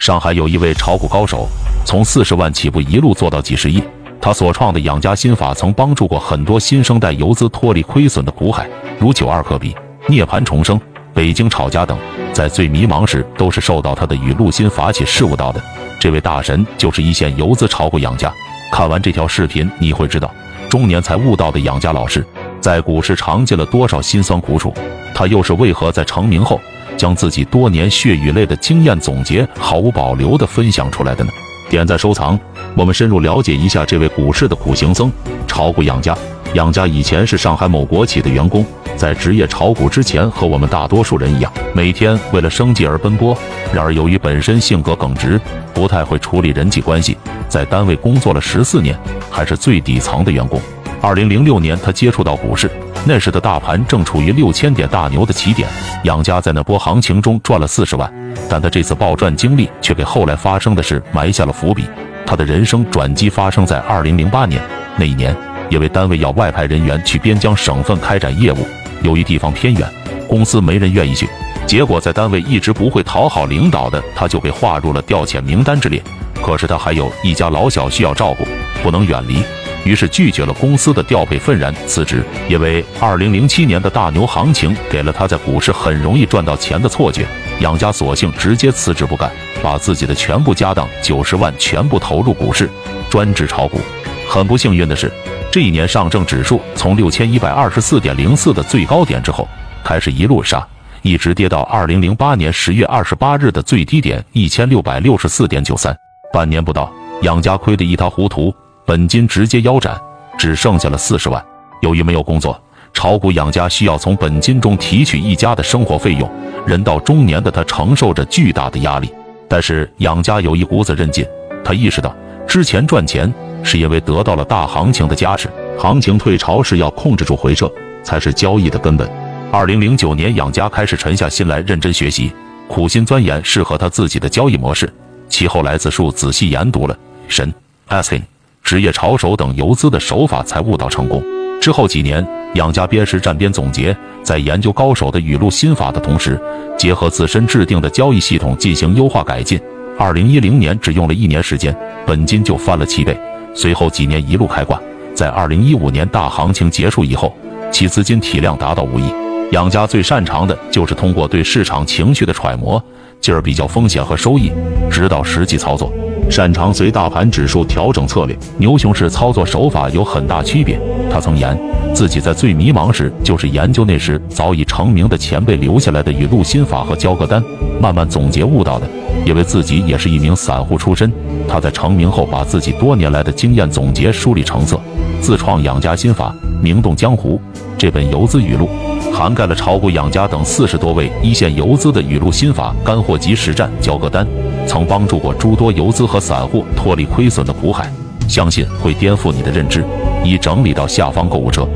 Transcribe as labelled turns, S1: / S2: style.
S1: 上海有一位炒股高手，从四十万起步，一路做到几十亿。他所创的养家心法，曾帮助过很多新生代游资脱离亏损的苦海，如九二科比、涅槃重生、北京炒家等，在最迷茫时都是受到他的雨露心法启示悟到的。这位大神就是一线游资炒股养家。看完这条视频，你会知道，中年才悟道的养家老师，在股市尝尽了多少辛酸苦楚，他又是为何在成名后？将自己多年血与泪的经验总结毫无保留地分享出来的呢？点赞收藏，我们深入了解一下这位股市的苦行僧——炒股养家。养家以前是上海某国企的员工，在职业炒股之前，和我们大多数人一样，每天为了生计而奔波。然而，由于本身性格耿直，不太会处理人际关系，在单位工作了十四年，还是最底层的员工。二零零六年，他接触到股市。那时的大盘正处于六千点大牛的起点，杨家在那波行情中赚了四十万，但他这次暴赚经历却给后来发生的事埋下了伏笔。他的人生转机发生在二零零八年，那一年，因为单位要外派人员去边疆省份开展业务，由于地方偏远，公司没人愿意去，结果在单位一直不会讨好领导的他，就被划入了调遣名单之列。可是他还有一家老小需要照顾，不能远离。于是拒绝了公司的调配，愤然辞职。因为二零零七年的大牛行情给了他在股市很容易赚到钱的错觉，养家索性直接辞职不干，把自己的全部家当九十万全部投入股市，专职炒股。很不幸运的是，这一年上证指数从六千一百二十四点零四的最高点之后开始一路杀，一直跌到二零零八年十月二十八日的最低点一千六百六十四点九三。半年不到，养家亏得一塌糊涂。本金直接腰斩，只剩下了四十万。由于没有工作，炒股养家需要从本金中提取一家的生活费用。人到中年的他承受着巨大的压力，但是养家有一股子韧劲。他意识到，之前赚钱是因为得到了大行情的加持，行情退潮时要控制住回撤，才是交易的根本。二零零九年，养家开始沉下心来认真学习，苦心钻研适合他自己的交易模式。其后来自述仔细研读了神 asin。职业炒手等游资的手法才悟到成功。之后几年，养家边实战边总结，在研究高手的语录心法的同时，结合自身制定的交易系统进行优化改进。二零一零年只用了一年时间，本金就翻了七倍。随后几年一路开挂，在二零一五年大行情结束以后，其资金体量达到五亿。养家最擅长的就是通过对市场情绪的揣摩，进而比较风险和收益，直到实际操作。擅长随大盘指数调整策略，牛熊市操作手法有很大区别。他曾言自己在最迷茫时，就是研究那时早已成名的前辈留下来的语录心法和交割单，慢慢总结悟到的。因为自己也是一名散户出身，他在成名后把自己多年来的经验总结梳理成册，自创养家心法，名动江湖。这本游资语录涵盖了炒股养家等四十多位一线游资的语录心法干货及实战交割单。曾帮助过诸多游资和散户脱离亏损的苦海，相信会颠覆你的认知。已整理到下方购物车。